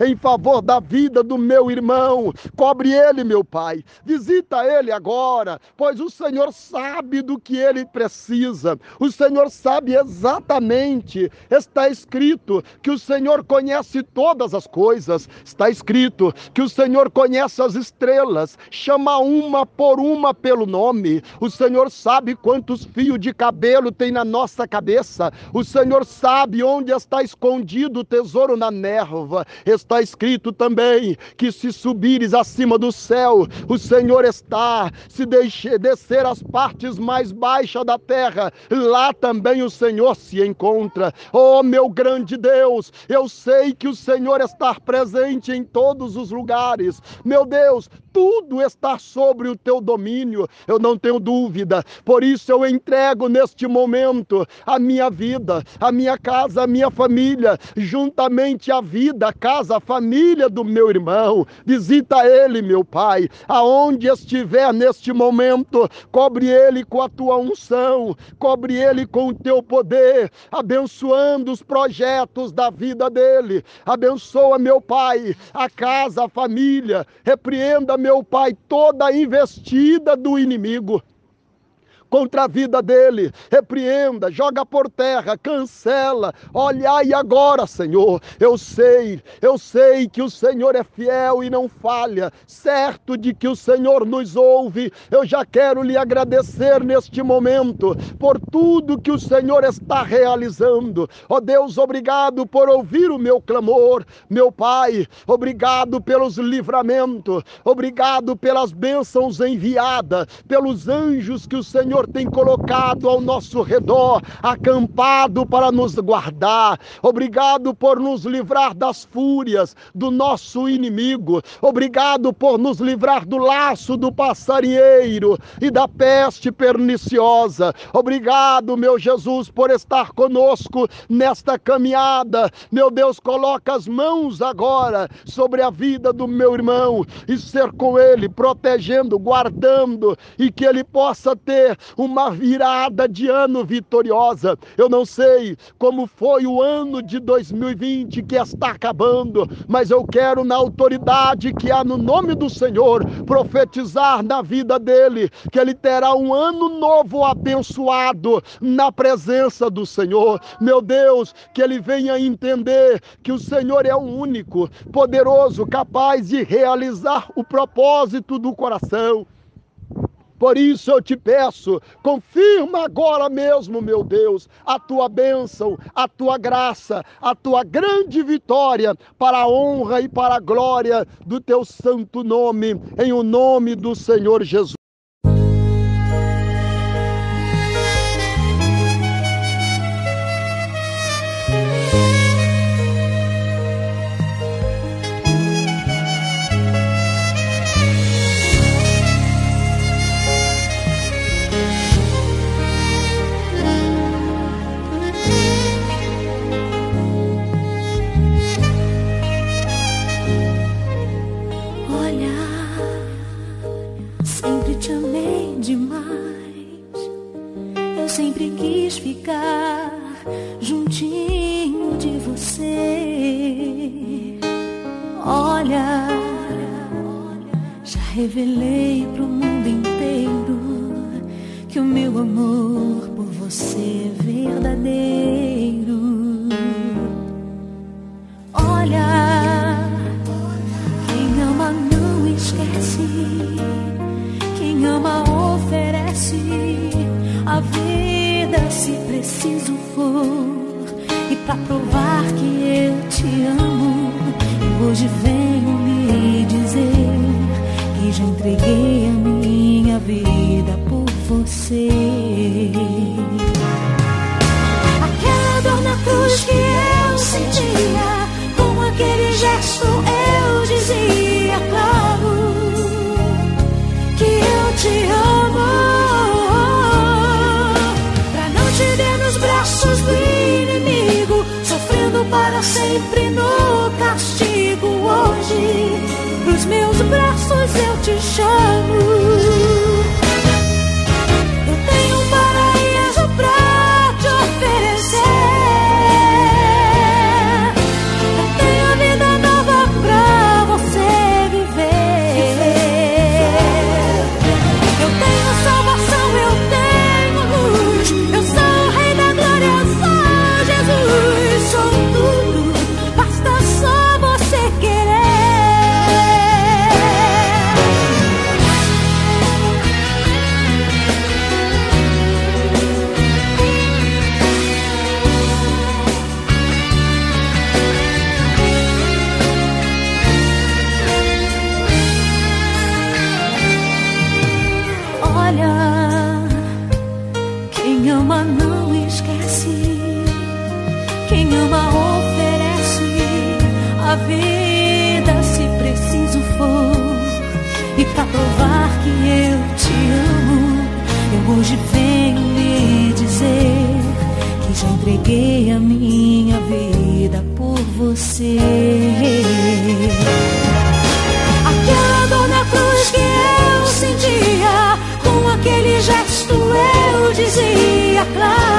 em favor da vida do meu irmão. Cobre ele, meu Pai. Visita ele agora, pois o Senhor sabe do que ele precisa. O Senhor sabe exatamente. Está escrito que o Senhor conhece todas as coisas. Está escrito que o Senhor conhece as estrelas, chama uma por uma pelo nome. O Senhor sabe quantos fios de cabelo tem na nossa cabeça. O Senhor sabe onde está escondido o tesouro na névoa está escrito também que se subires acima do céu, o Senhor está. Se deixe, descer as partes mais baixas da terra, lá também o Senhor se encontra. Oh, meu grande Deus, eu sei que o Senhor está presente em todos os lugares. Meu Deus, tudo está sobre o teu domínio, eu não tenho dúvida. Por isso eu entrego neste momento a minha vida, a minha casa, a minha família, juntamente a vida, a casa, a família do meu irmão. Visita ele, meu Pai, aonde estiver neste momento, cobre ele com a tua unção, cobre ele com o teu poder, abençoando os projetos da vida dele. Abençoa, meu Pai, a casa, a família, repreenda meu Pai, toda investida do inimigo contra a vida dele. Repreenda, joga por terra, cancela. Olhai agora, Senhor. Eu sei, eu sei que o Senhor é fiel e não falha. Certo de que o Senhor nos ouve. Eu já quero lhe agradecer neste momento por tudo que o Senhor está realizando. Ó oh Deus, obrigado por ouvir o meu clamor. Meu Pai, obrigado pelos livramentos. Obrigado pelas bênçãos enviadas, pelos anjos que o Senhor Senhor tem colocado ao nosso redor, acampado para nos guardar. Obrigado por nos livrar das fúrias do nosso inimigo. Obrigado por nos livrar do laço do passarinheiro e da peste perniciosa. Obrigado, meu Jesus, por estar conosco nesta caminhada. Meu Deus, coloca as mãos agora sobre a vida do meu irmão e ser com ele, protegendo, guardando e que ele possa ter uma virada de ano vitoriosa. Eu não sei como foi o ano de 2020 que está acabando, mas eu quero, na autoridade que há no nome do Senhor, profetizar na vida dele que ele terá um ano novo abençoado na presença do Senhor. Meu Deus, que ele venha entender que o Senhor é o único, poderoso, capaz de realizar o propósito do coração. Por isso eu te peço, confirma agora mesmo, meu Deus, a tua bênção, a tua graça, a tua grande vitória para a honra e para a glória do teu santo nome, em o nome do Senhor Jesus. Revelei pro mundo inteiro que o meu amor por você é verdadeiro. Você. Aquela dor na cruz que eu sentia, com aquele gesto eu dizia, claro, que eu te amo. Pra não te ver nos braços do inimigo, sofrendo para sempre no castigo hoje nos meus braços eu te chamo. quem ama oferece a vida se preciso for. E pra provar que eu te amo, eu hoje venho lhe dizer que já entreguei a minha vida por você. Aquela dor na cruz que eu sentia, com aquele gesto eu dizia, claro.